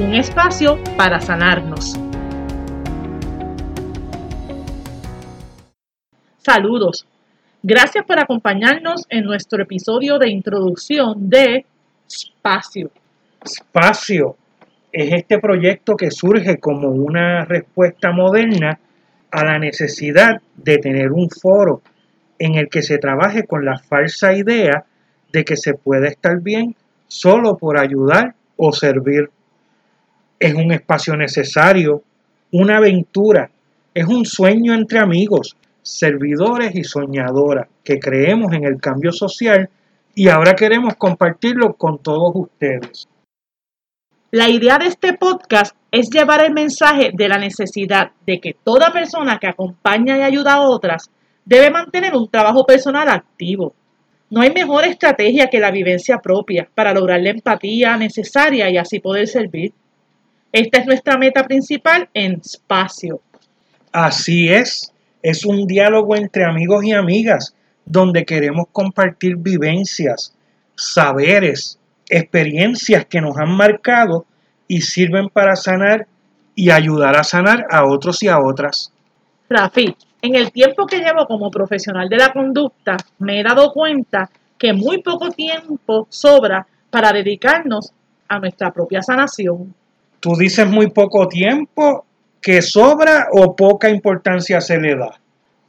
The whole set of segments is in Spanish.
Un espacio para sanarnos. Saludos. Gracias por acompañarnos en nuestro episodio de introducción de Espacio. Espacio es este proyecto que surge como una respuesta moderna a la necesidad de tener un foro en el que se trabaje con la falsa idea de que se puede estar bien solo por ayudar o servir. Es un espacio necesario, una aventura, es un sueño entre amigos, servidores y soñadoras que creemos en el cambio social y ahora queremos compartirlo con todos ustedes. La idea de este podcast es llevar el mensaje de la necesidad de que toda persona que acompaña y ayuda a otras debe mantener un trabajo personal activo. No hay mejor estrategia que la vivencia propia para lograr la empatía necesaria y así poder servir. Esta es nuestra meta principal en espacio. Así es, es un diálogo entre amigos y amigas donde queremos compartir vivencias, saberes, experiencias que nos han marcado y sirven para sanar y ayudar a sanar a otros y a otras. Rafi, en el tiempo que llevo como profesional de la conducta, me he dado cuenta que muy poco tiempo sobra para dedicarnos a nuestra propia sanación. Tú dices muy poco tiempo que sobra o poca importancia se le da?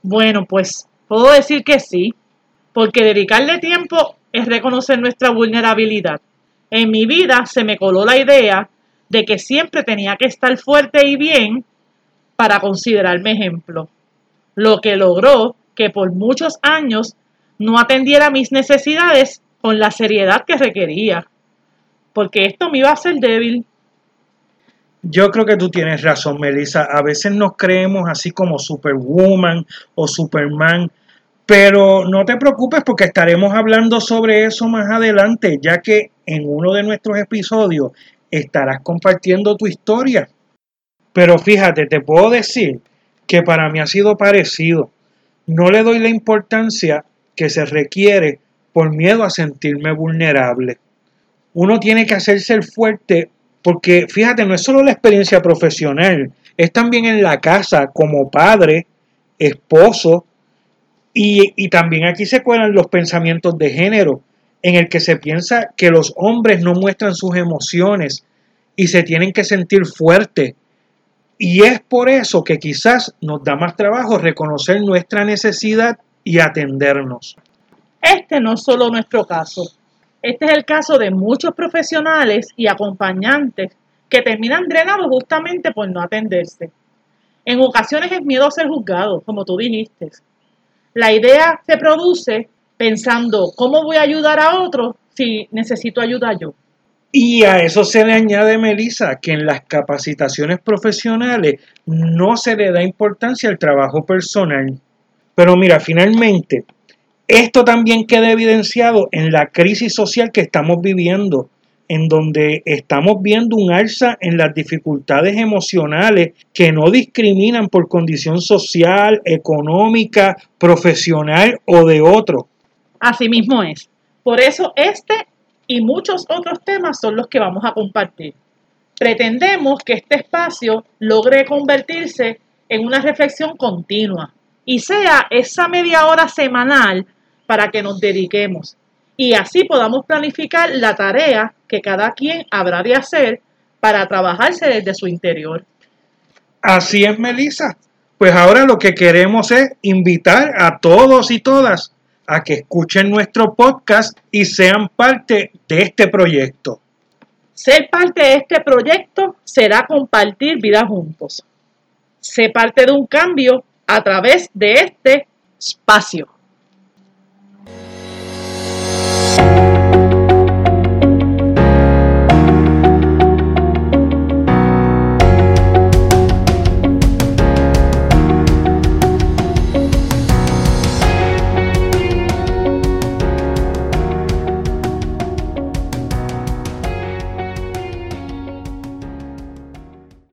Bueno, pues puedo decir que sí, porque dedicarle tiempo es reconocer nuestra vulnerabilidad. En mi vida se me coló la idea de que siempre tenía que estar fuerte y bien para considerarme ejemplo, lo que logró que por muchos años no atendiera mis necesidades con la seriedad que requería, porque esto me iba a hacer débil yo creo que tú tienes razón, Melissa. A veces nos creemos así como Superwoman o Superman, pero no te preocupes porque estaremos hablando sobre eso más adelante, ya que en uno de nuestros episodios estarás compartiendo tu historia. Pero fíjate, te puedo decir que para mí ha sido parecido. No le doy la importancia que se requiere por miedo a sentirme vulnerable. Uno tiene que hacerse el fuerte porque fíjate, no es solo la experiencia profesional, es también en la casa como padre, esposo, y, también aquí se cuelan los pensamientos de género, en el que se piensa que los hombres no muestran sus emociones y se tienen que sentir fuertes. Y es por eso que quizás nos da más trabajo reconocer nuestra necesidad y atendernos. Este no es solo nuestro caso. Este es el caso de muchos profesionales y acompañantes que terminan drenados justamente por no atenderse. En ocasiones es miedo a ser juzgado, como tú dijiste. La idea se produce pensando, ¿cómo voy a ayudar a otros si necesito ayuda yo? Y a eso se le añade, Melissa, que en las capacitaciones profesionales no se le da importancia al trabajo personal. Pero mira, finalmente, esto también queda evidenciado en la crisis social que estamos viviendo, en donde estamos viendo un alza en las dificultades emocionales que no discriminan por condición social, económica, profesional o de otro. Así mismo es. Por eso este y muchos otros temas son los que vamos a compartir. Pretendemos que este espacio logre convertirse en una reflexión continua y sea esa media hora semanal para que nos dediquemos y así podamos planificar la tarea que cada quien habrá de hacer para trabajarse desde su interior. Así es, Melissa. Pues ahora lo que queremos es invitar a todos y todas a que escuchen nuestro podcast y sean parte de este proyecto. Ser parte de este proyecto será compartir vida juntos. Ser parte de un cambio a través de este espacio.